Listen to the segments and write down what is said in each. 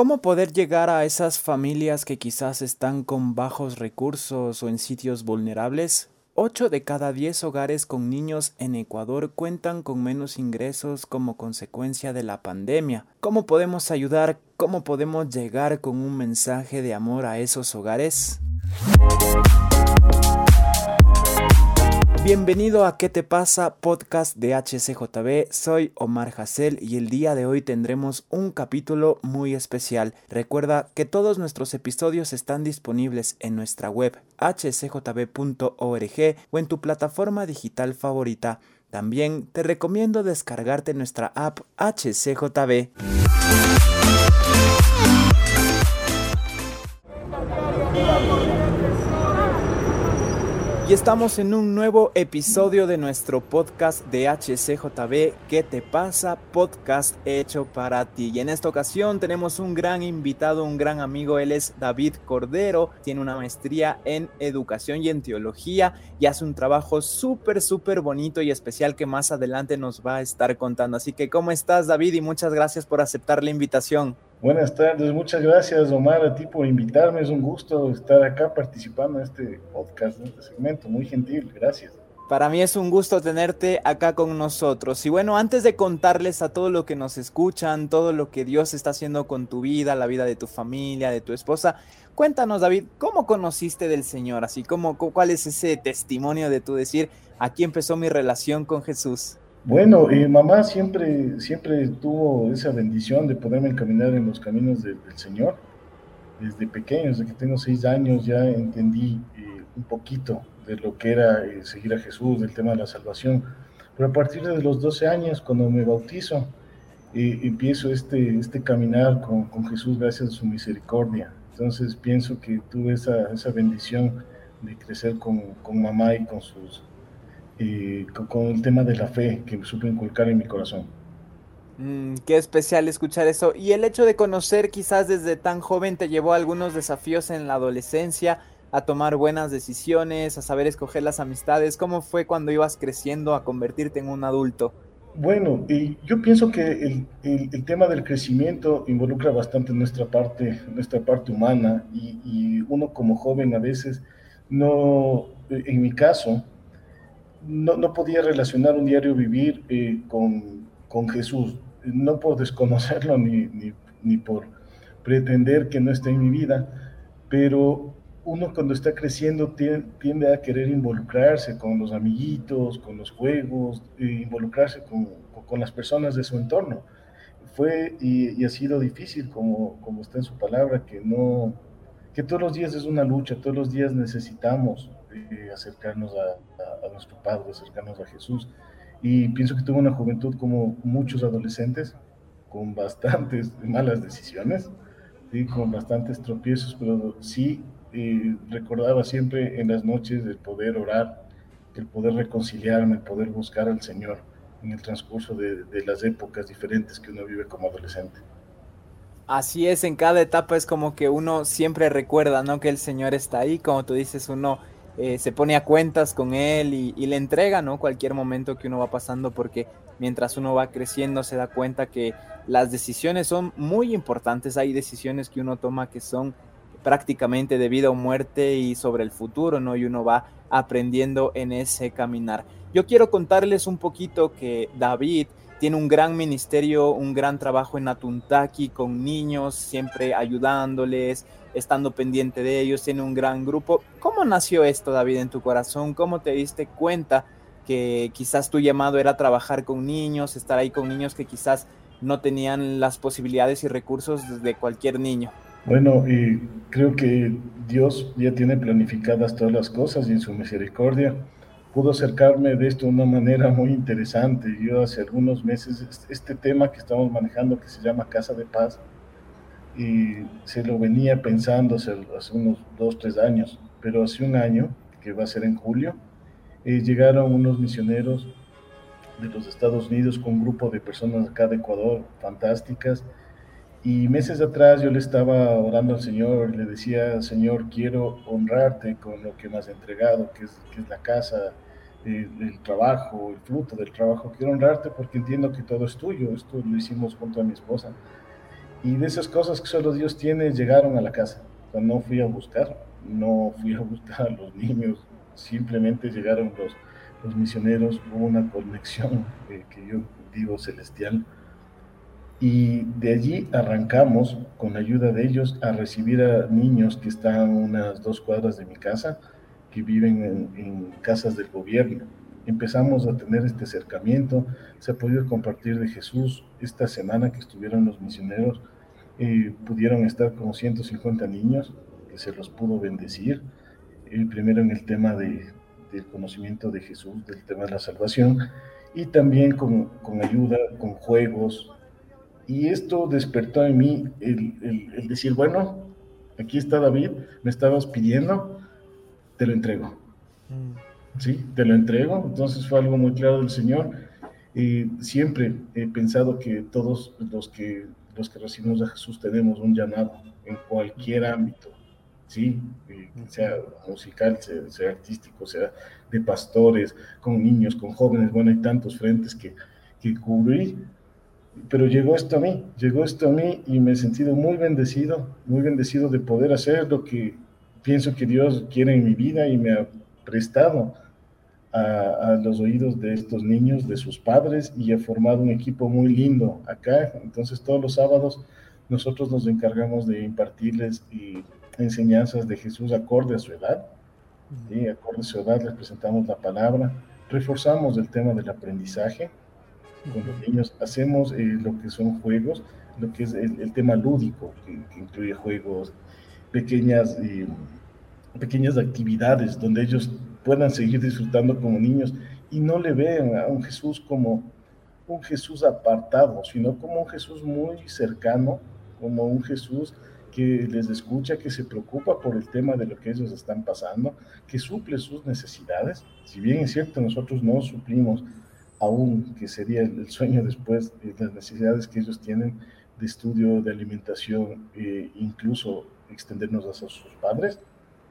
¿Cómo poder llegar a esas familias que quizás están con bajos recursos o en sitios vulnerables? 8 de cada 10 hogares con niños en Ecuador cuentan con menos ingresos como consecuencia de la pandemia. ¿Cómo podemos ayudar? ¿Cómo podemos llegar con un mensaje de amor a esos hogares? Bienvenido a ¿Qué te pasa? Podcast de HCJB. Soy Omar Hassel y el día de hoy tendremos un capítulo muy especial. Recuerda que todos nuestros episodios están disponibles en nuestra web hcjb.org o en tu plataforma digital favorita. También te recomiendo descargarte nuestra app HCJB. Y estamos en un nuevo episodio de nuestro podcast de HCJB, ¿Qué te pasa? Podcast hecho para ti. Y en esta ocasión tenemos un gran invitado, un gran amigo, él es David Cordero, tiene una maestría en educación y en teología y hace un trabajo súper, súper bonito y especial que más adelante nos va a estar contando. Así que, ¿cómo estás David? Y muchas gracias por aceptar la invitación. Buenas tardes, muchas gracias Omar a ti por invitarme, es un gusto estar acá participando en este podcast, en este segmento, muy gentil, gracias. Para mí es un gusto tenerte acá con nosotros. Y bueno, antes de contarles a todo lo que nos escuchan, todo lo que Dios está haciendo con tu vida, la vida de tu familia, de tu esposa, cuéntanos David, ¿cómo conociste del Señor? Así como, ¿cuál es ese testimonio de tu decir, aquí empezó mi relación con Jesús? Bueno, eh, mamá siempre, siempre tuvo esa bendición de poderme encaminar en los caminos del Señor. Desde pequeño, desde que tengo seis años, ya entendí eh, un poquito de lo que era eh, seguir a Jesús, del tema de la salvación. Pero a partir de los 12 años, cuando me bautizo, empiezo este, este caminar con, con, Jesús gracias a su misericordia. Entonces pienso que tuve esa, esa bendición de crecer con, con mamá y con sus con, el tema de la fe que me supe inculcar en mi corazón. Mm, qué especial escuchar eso. Y el hecho de conocer quizás desde tan joven te llevó a algunos desafíos en la adolescencia, a tomar buenas decisiones, a saber escoger las amistades. ¿Cómo fue cuando ibas creciendo a convertirte en un adulto? Bueno, yo pienso que el, tema del crecimiento involucra bastante nuestra parte, nuestra parte humana y, y uno como joven a veces no, en mi caso, no, no, podía relacionar un diario vivir eh, con, con, Jesús, no por desconocerlo ni, ni, ni, por pretender que no esté en mi vida, pero uno cuando está creciendo tiende, a querer involucrarse con los amiguitos, con los juegos, e involucrarse con, con, las personas de su entorno. Fue y, y, ha sido difícil, como, como está en su palabra, que no que todos los días es una lucha, todos los días necesitamos eh, acercarnos a, nuestro Padre, acercarnos a Jesús. Y pienso que tuve una juventud como muchos adolescentes, con bastantes malas decisiones, ¿sí? con bastantes tropiezos, pero sí eh, recordaba siempre en las noches el poder orar, el poder reconciliarme, el poder buscar al Señor en el transcurso de, de las épocas diferentes que uno vive como adolescente. Así es, en cada etapa es como que uno siempre recuerda, ¿no? Que el Señor está ahí, como tú dices, uno eh, se pone a cuentas con él y, le entrega, ¿no? Cualquier momento que uno va pasando porque mientras uno va creciendo se da cuenta que las decisiones son muy importantes. Hay decisiones que uno toma que son prácticamente de vida o muerte y sobre el futuro, ¿no? Y uno va aprendiendo en ese caminar. Yo quiero contarles un poquito que David tiene un gran ministerio, un gran trabajo en Atuntaki con niños, siempre ayudándoles, estando pendiente de ellos, tiene un gran grupo. ¿Cómo nació esto, David, en tu corazón? ¿Cómo te diste cuenta que quizás tu llamado era trabajar con niños, estar ahí con niños que quizás no tenían las posibilidades y recursos de cualquier niño? Bueno, creo que Dios ya tiene planificadas todas las cosas y en su misericordia pudo acercarme de esto de una manera muy interesante. Yo hace algunos meses, este tema que estamos manejando que se llama Casa de Paz, y se lo venía pensando hace, unos dos, tres años, pero hace un año, que va a ser en julio, eh, llegaron unos misioneros de los Estados Unidos con un grupo de personas acá de Ecuador, fantásticas, y meses atrás yo le estaba orando al Señor, le decía, Señor, quiero honrarte con lo que me has entregado, que es, que es la casa, el, el, trabajo, el fruto del trabajo. Quiero honrarte porque entiendo que todo es tuyo. Esto lo hicimos junto a mi esposa. Y de esas cosas que solo Dios tiene, llegaron a la casa. O no fui a buscar, no fui a buscar a los niños, simplemente llegaron los, los misioneros, hubo una conexión eh, que yo digo celestial. Y de allí arrancamos, con ayuda de ellos, a recibir a niños que están unas dos cuadras de mi casa, que viven en, en casas del gobierno. Empezamos a tener este acercamiento, se ha podido compartir de Jesús. Esta semana que estuvieron los misioneros, eh, pudieron estar como 150 niños, que se los pudo bendecir. El primero en el tema de, del conocimiento de Jesús, del tema de la salvación, y también con, con ayuda, con juegos. Y esto despertó en mí el, el, el decir, bueno, aquí está David, me estabas pidiendo, te lo entrego. Mm. Sí, te lo entrego. Entonces fue algo muy claro del Señor. Eh, siempre he pensado que todos los que, los que recibimos a Jesús tenemos un llamado en cualquier ámbito, ¿sí? Eh, sea musical, sea, sea, artístico, sea de pastores, con niños, con jóvenes, bueno, hay tantos frentes que, que cubrí, pero llegó esto a mí, llegó esto a mí y me he sentido muy bendecido, muy bendecido de poder hacer lo que pienso que Dios quiere en mi vida y me ha prestado a, a, los oídos de estos niños, de sus padres, y he formado un equipo muy lindo acá. Entonces todos los sábados nosotros nos encargamos de impartirles y enseñanzas de Jesús acorde a su edad. ¿sí? Acorde a su edad les presentamos la palabra, reforzamos el tema del aprendizaje con los niños, hacemos eh, lo que son juegos, lo que es el, el tema lúdico, que, que, incluye juegos, pequeñas, eh, pequeñas actividades donde ellos puedan seguir disfrutando como niños y no le vean a un Jesús como un Jesús apartado, sino como un Jesús muy cercano, como un Jesús que les escucha, que se preocupa por el tema de lo que ellos están pasando, que suple sus necesidades. Si bien es cierto, nosotros no suplimos aún, que sería el sueño después, de las necesidades que ellos tienen de estudio, de alimentación, e incluso extendernos a sus padres,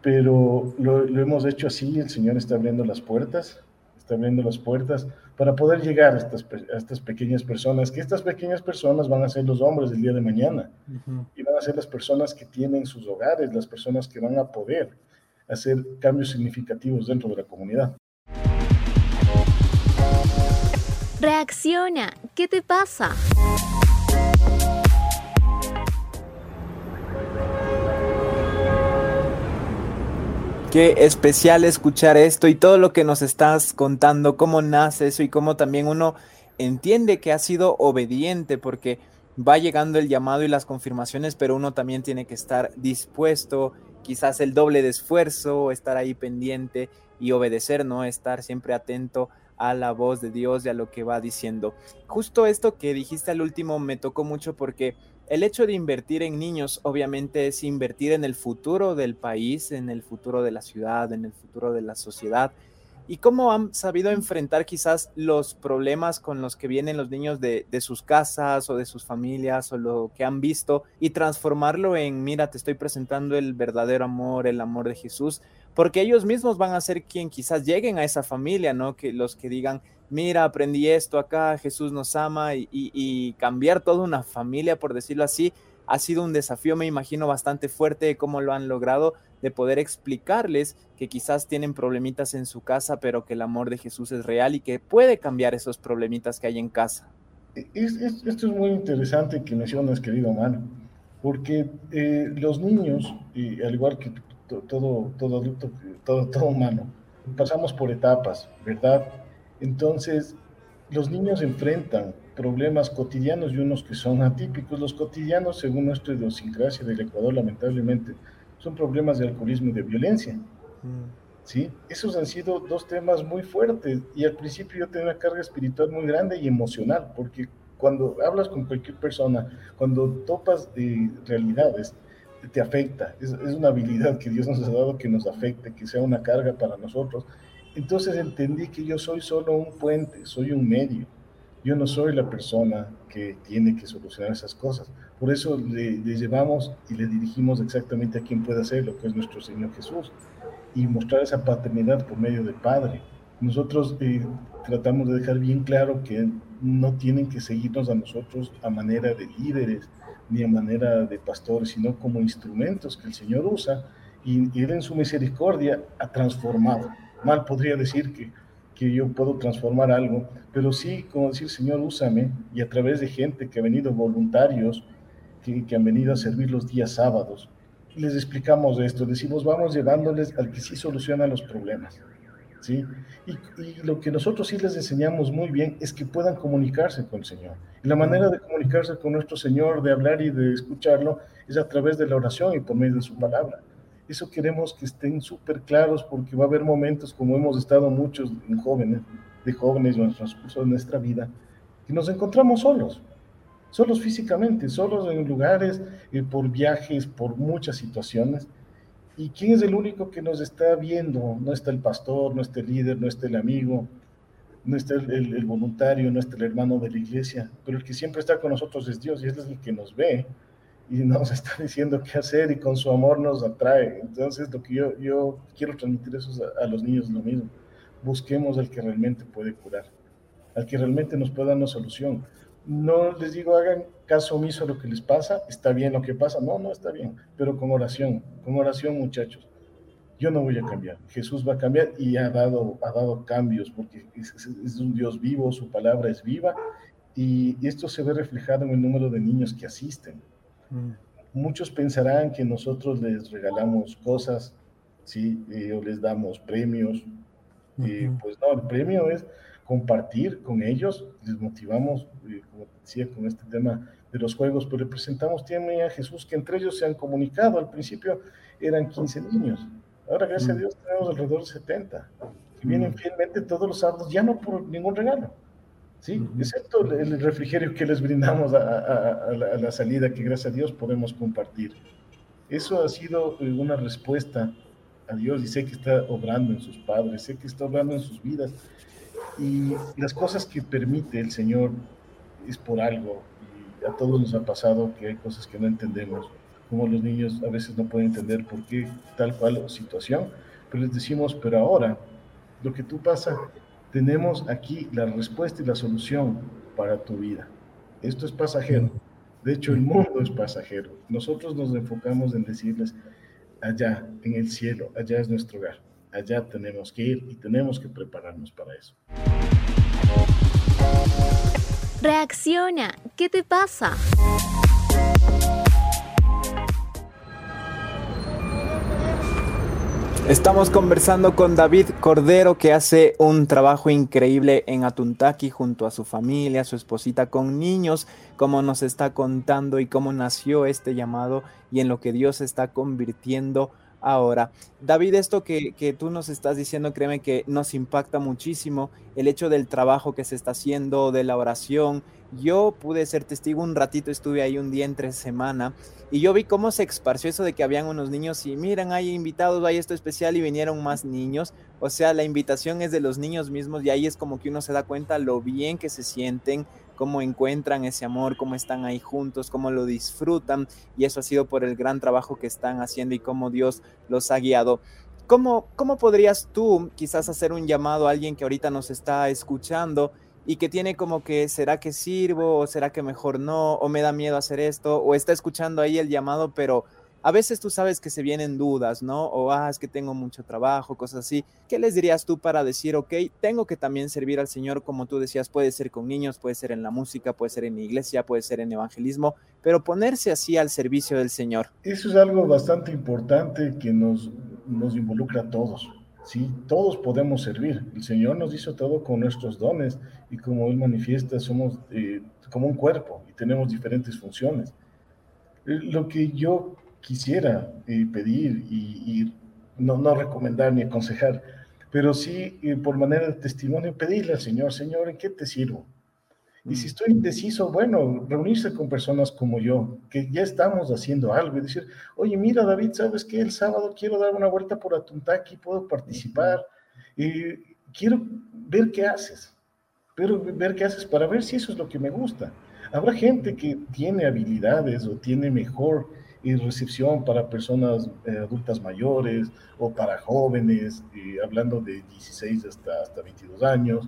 pero lo, lo, hemos hecho así, el Señor está abriendo las puertas, está abriendo las puertas para poder llegar a estas, a estas pequeñas personas, que estas pequeñas personas van a ser los hombres del día de mañana, uh -huh. y van a ser las personas que tienen sus hogares, las personas que van a poder hacer cambios significativos dentro de la comunidad. Reacciona, ¿qué te pasa? Qué especial escuchar esto y todo lo que nos estás contando, cómo nace eso y cómo también uno entiende que ha sido obediente porque va llegando el llamado y las confirmaciones, pero uno también tiene que estar dispuesto, quizás el doble de esfuerzo, estar ahí pendiente y obedecer, ¿no? Estar siempre atento a la voz de Dios y a lo que va diciendo. Justo esto que dijiste al último me tocó mucho porque el hecho de invertir en niños obviamente es invertir en el futuro del país, en el futuro de la ciudad, en el futuro de la sociedad. ¿Y cómo han sabido enfrentar quizás los problemas con los que vienen los niños de, de, sus casas o de sus familias o lo que han visto y transformarlo en, mira, te estoy presentando el verdadero amor, el amor de Jesús? Porque ellos mismos van a ser quien quizás lleguen a esa familia, ¿no? Que los que digan, mira, aprendí esto acá, Jesús nos ama y, cambiar toda una familia, por decirlo así, ha sido un desafío, me imagino, bastante fuerte de cómo lo han logrado, de poder explicarles que quizás tienen problemitas en su casa, pero que el amor de Jesús es real y que puede cambiar esos problemitas que hay en casa. Es, esto es muy interesante que mencionas, querido Omar, porque eh, los niños, y al igual que todo, todo todo, todo humano, pasamos por etapas, ¿verdad? Entonces, los niños enfrentan problemas cotidianos y unos que son atípicos. Los cotidianos, según nuestra idiosincrasia del Ecuador, lamentablemente, son problemas de alcoholismo y de violencia. ¿sí? Esos han sido dos temas muy fuertes y al principio yo tenía una carga espiritual muy grande y emocional, porque cuando hablas con cualquier persona, cuando topas de realidades, te afecta. Es, es una habilidad que Dios nos ha dado que nos afecte, que sea una carga para nosotros entonces entendí que yo soy solo un puente, soy un medio. Yo no soy la persona que tiene que solucionar esas cosas. Por eso le, le, llevamos y le dirigimos exactamente a quien puede hacer lo que es nuestro Señor Jesús y mostrar esa paternidad por medio del Padre. Nosotros eh, tratamos de dejar bien claro que no tienen que seguirnos a nosotros a manera de líderes ni a manera de pastores, sino como instrumentos que el Señor usa y, en su misericordia ha transformado. Mal podría decir que, que yo puedo transformar algo, pero sí, como decir, Señor, úsame y a través de gente que ha venido voluntarios, que, que han venido a servir los días sábados, les explicamos esto, decimos, vamos llevándoles al que sí soluciona los problemas. ¿Sí? Y, lo que nosotros sí les enseñamos muy bien es que puedan comunicarse con el Señor. Y la manera de comunicarse con nuestro Señor, de hablar y de escucharlo, es a través de la oración y por medio de su palabra. Eso queremos que estén súper claros porque va a haber momentos, como hemos estado muchos en jóvenes, de jóvenes en el transcurso de nuestra vida, que nos encontramos solos, solos físicamente, solos en lugares, eh, por viajes, por muchas situaciones ¿Y quién es el único que nos está viendo? No está el pastor, no está el líder, no está el amigo, no está el, voluntario, no está el hermano de la iglesia, pero el que siempre está con nosotros es Dios y es el que nos ve y nos está diciendo qué hacer y con su amor nos atrae. Entonces, lo que yo, yo quiero transmitir eso a, a los niños lo mismo. Busquemos al que realmente puede curar, al que realmente nos pueda dar una solución no les digo hagan caso omiso a lo que les pasa, está bien lo que pasa, no, no está bien, pero con oración, con oración muchachos. Yo no voy a cambiar, Jesús va a cambiar y ha dado, ha dado cambios porque es, un Dios vivo, su palabra es viva y, esto se ve reflejado en el número de niños que asisten. Mm. Muchos pensarán que nosotros les regalamos cosas, ¿sí? Eh, o les damos premios. y pues no, el premio es compartir con ellos, les motivamos, eh, como decía, con este tema de los juegos, pero le presentamos también a Jesús que entre ellos se han comunicado. Al principio eran 15 niños, ahora gracias a mm. Dios tenemos alrededor de 70, que vienen mm. fielmente todos los sábados, ya no por ningún regalo, ¿sí? excepto el refrigerio que les brindamos a, la, salida, que gracias a Dios podemos compartir. Eso ha sido eh, una respuesta a Dios y sé que está obrando en sus padres, sé que está obrando en sus vidas y las cosas que permite el Señor es por algo. Y a todos nos ha pasado que hay cosas que no entendemos, como los niños a veces no pueden entender por qué tal cual situación, pero les decimos, pero ahora, lo que tú pasa, tenemos aquí la respuesta y la solución para tu vida. Esto es pasajero. De hecho, el mundo es pasajero. Nosotros nos enfocamos en decirles, allá, en el cielo, allá es nuestro hogar allá tenemos que ir y tenemos que prepararnos para eso. Reacciona, ¿qué te pasa? Estamos conversando con David Cordero que hace un trabajo increíble en Atuntaki junto a su familia, su esposita con niños, como nos está contando y cómo nació este llamado y en lo que Dios está convirtiendo ahora. David, esto que, tú nos estás diciendo, créeme que nos impacta muchísimo el hecho del trabajo que se está haciendo, de la oración. Yo pude ser testigo un ratito, estuve ahí un día entre semana y yo vi cómo se esparció eso de que habían unos niños y miran, hay invitados, hay esto especial y vinieron más niños. O sea, la invitación es de los niños mismos y ahí es como que uno se da cuenta lo bien que se sienten, cómo encuentran ese amor, cómo están ahí juntos, cómo lo disfrutan y eso ha sido por el gran trabajo que están haciendo y cómo Dios los ha guiado. ¿Cómo, cómo podrías tú quizás hacer un llamado a alguien que ahorita nos está escuchando y que tiene como que, ¿será que sirvo o será que mejor no? ¿O me da miedo hacer esto? ¿O está escuchando ahí el llamado pero a veces tú sabes que se vienen dudas, ¿no? O, ah, es que tengo mucho trabajo, cosas así. ¿Qué les dirías tú para decir, ok, tengo que también servir al Señor, como tú decías, puede ser con niños, puede ser en la música, puede ser en la iglesia, puede ser en evangelismo, pero ponerse así al servicio del Señor? Eso es algo bastante importante que nos, nos involucra a todos. Sí, todos podemos servir. El Señor nos hizo todo con nuestros dones y como Él manifiesta, somos eh, como un cuerpo y tenemos diferentes funciones. Lo que yo quisiera eh, pedir y, no, no, recomendar ni aconsejar, pero sí eh, por manera de testimonio pedirle al Señor, Señor, ¿en qué te sirvo? Y si mm. estoy indeciso, bueno, reunirse con personas como yo, que ya estamos haciendo algo y decir, oye, mira David, ¿sabes qué? El sábado quiero dar una vuelta por Atuntaki, puedo participar, y quiero ver qué haces, pero ver qué haces para ver si eso es lo que me gusta. Habrá gente que tiene habilidades o tiene mejor y recepción para personas eh, adultas mayores o para jóvenes, hablando de 16 hasta, hasta 22 años.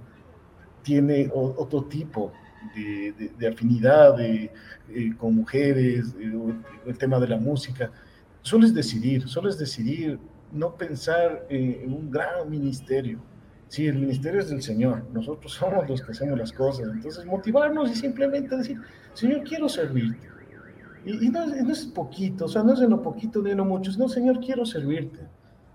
Tiene otro tipo de, afinidad de, eh, con mujeres, eh, el tema de la música. Solo es decidir, solo es decidir, no pensar en un gran ministerio. Sí, el ministerio es del Señor, nosotros somos los que hacemos las cosas. Entonces, motivarnos y simplemente decir, Señor, quiero servirte. Y, no, es poquito, o sea, no es en lo poquito ni en lo mucho, no, Señor, quiero servirte.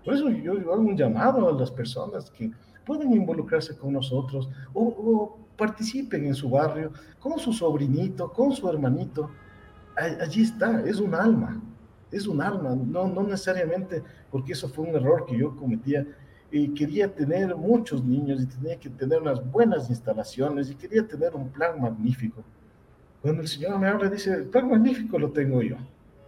Por eso yo, hago un llamado a las personas que pueden involucrarse con nosotros o, participen en su barrio, con su sobrinito, con su hermanito. Allí está, es un alma, es un alma, no, no necesariamente porque eso fue un error que yo cometía. Y quería tener muchos niños y tenía que tener unas buenas instalaciones y quería tener un plan magnífico. Cuando el Señor me habla, dice, el plan magnífico lo tengo yo.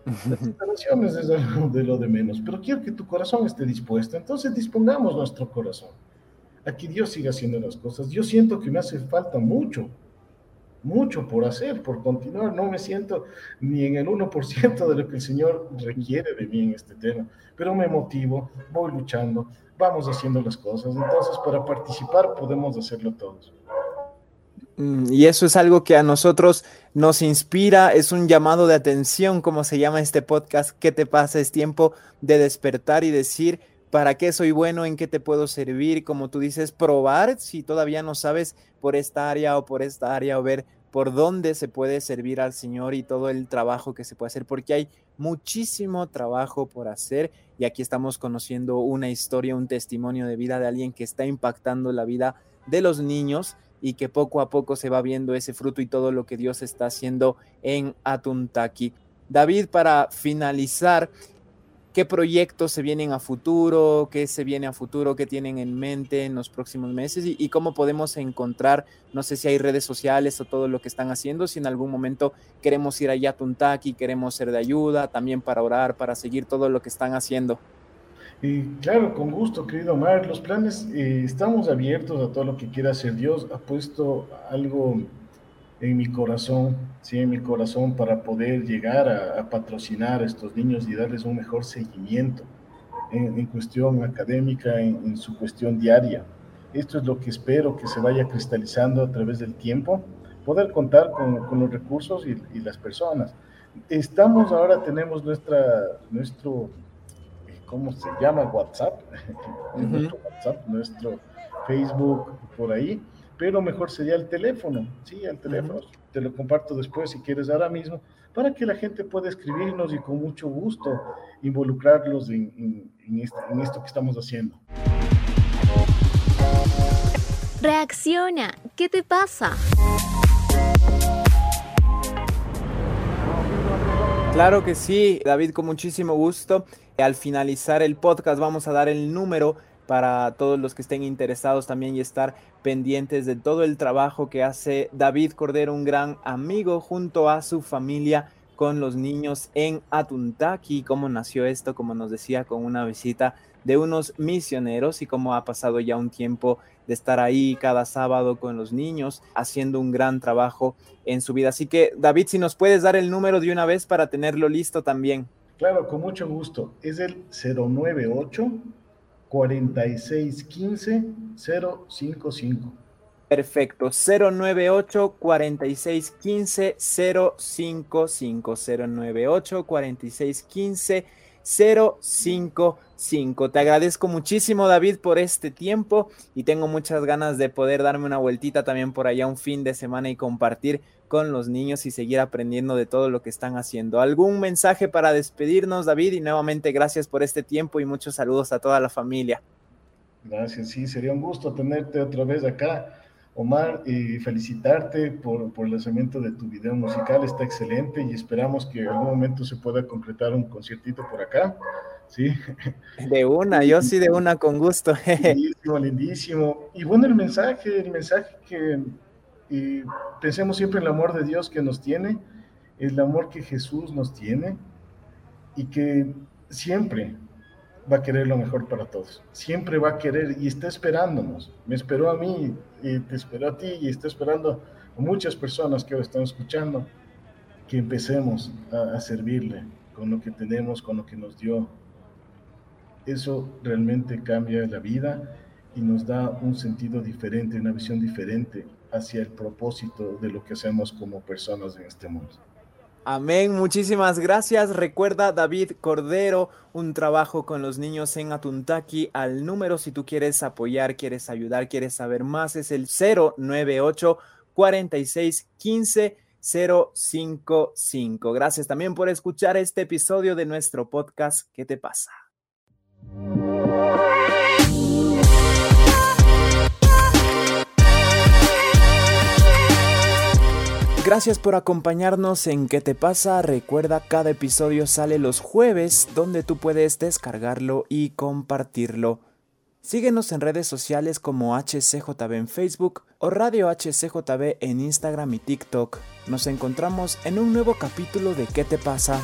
Las instalaciones es de lo de menos, pero quiero que tu corazón esté dispuesto. Entonces dispongamos nuestro corazón a que Dios siga haciendo las cosas. Yo siento que me hace falta mucho, mucho por hacer, por continuar. No me siento ni en el 1% de lo que el Señor requiere de mí en este tema, pero me motivo, voy luchando, vamos haciendo las cosas. Entonces, para participar podemos hacerlo todos. Mm, y eso es algo que a nosotros nos inspira, es un llamado de atención, como se llama este podcast, ¿qué te pasa? Es tiempo de despertar y decir, ¿para qué soy bueno? ¿En qué te puedo servir? Como tú dices, probar si todavía no sabes por esta área o por esta área o ver por dónde se puede servir al Señor y todo el trabajo que se puede hacer, porque hay muchísimo trabajo por hacer y aquí estamos conociendo una historia, un testimonio de vida de alguien que está impactando la vida de los niños y que poco a poco se va viendo ese fruto y todo lo que Dios está haciendo en Atuntaki. David, para finalizar, ¿qué proyectos se vienen a futuro? ¿Qué se viene a futuro? ¿Qué tienen en mente en los próximos meses? ¿Y, cómo podemos encontrar, no sé si hay redes sociales o todo lo que están haciendo, si en algún momento queremos ir allá a Tuntaki, queremos ser de ayuda, también para orar, para seguir todo lo que están haciendo? Y claro, con gusto, querido Omar. Los planes, eh, estamos abiertos a todo lo que quiera hacer. Dios ha puesto algo en mi corazón, sí, en mi corazón para poder llegar a, patrocinar a estos niños y darles un mejor seguimiento en, cuestión académica, en, su cuestión diaria. Esto es lo que espero que se vaya cristalizando a través del tiempo, poder contar con, con los recursos y, y, las personas. Estamos ahora, tenemos nuestra, nuestro ¿cómo se llama? WhatsApp, nuestro WhatsApp, nuestro Facebook, por ahí, pero mejor sería el teléfono, sí, el teléfono, te lo comparto después si quieres ahora mismo, para que la gente pueda escribirnos y con mucho gusto involucrarlos en, este, en esto que estamos haciendo. Reacciona, ¿qué te pasa? Claro que sí, David, con muchísimo gusto. Al finalizar el podcast vamos a dar el número para todos los que estén interesados también y estar pendientes de todo el trabajo que hace David Cordero, un gran amigo junto a su familia con los niños en Atuntaki, cómo nació esto, como nos decía, con una visita de unos misioneros y cómo ha pasado ya un tiempo de estar ahí cada sábado con los niños, haciendo un gran trabajo en su vida. Así que, David, si nos puedes dar el número de una vez para tenerlo listo también. Claro, con mucho gusto. Es el 098 4615 055. Perfecto, 098 4615 055 098 4615 055. Te agradezco muchísimo, David, por este tiempo y tengo muchas ganas de poder darme una vueltita también por allá un fin de semana y compartir con los niños y seguir aprendiendo de todo lo que están haciendo. ¿Algún mensaje para despedirnos, David? Y nuevamente gracias por este tiempo y muchos saludos a toda la familia. Gracias, sí, sería un gusto tenerte otra vez acá. Omar, y felicitarte por, por, el lanzamiento de tu video musical, está excelente y esperamos que en algún momento se pueda concretar un conciertito por acá. Sí. De una, yo sí de una con gusto. Lindísimo, lindísimo. Y bueno, el mensaje, el mensaje que pensemos siempre en el amor de Dios que nos tiene, el amor que Jesús nos tiene y que siempre va a querer lo mejor para todos. Siempre va a querer y está esperándonos. Me esperó a mí y te esperó a ti y está esperando muchas personas que ahora están escuchando que empecemos a, a servirle con lo que tenemos, con lo que nos dio. Eso realmente cambia la vida y nos da un sentido diferente, una visión diferente hacia el propósito de lo que hacemos como personas en este mundo. Amén, muchísimas gracias. Recuerda David Cordero, un trabajo con los niños en Atuntaki. Al número, si tú quieres apoyar, quieres ayudar, quieres saber más, es el 098 46 15 055. Gracias también por escuchar este episodio de nuestro podcast. ¿Qué te pasa? Gracias por acompañarnos en ¿Qué te pasa? Recuerda, cada episodio sale los jueves donde tú puedes descargarlo y compartirlo. Síguenos en redes sociales como HCJB en Facebook o Radio HCJB en Instagram y TikTok. Nos encontramos en un nuevo capítulo de ¿Qué te pasa?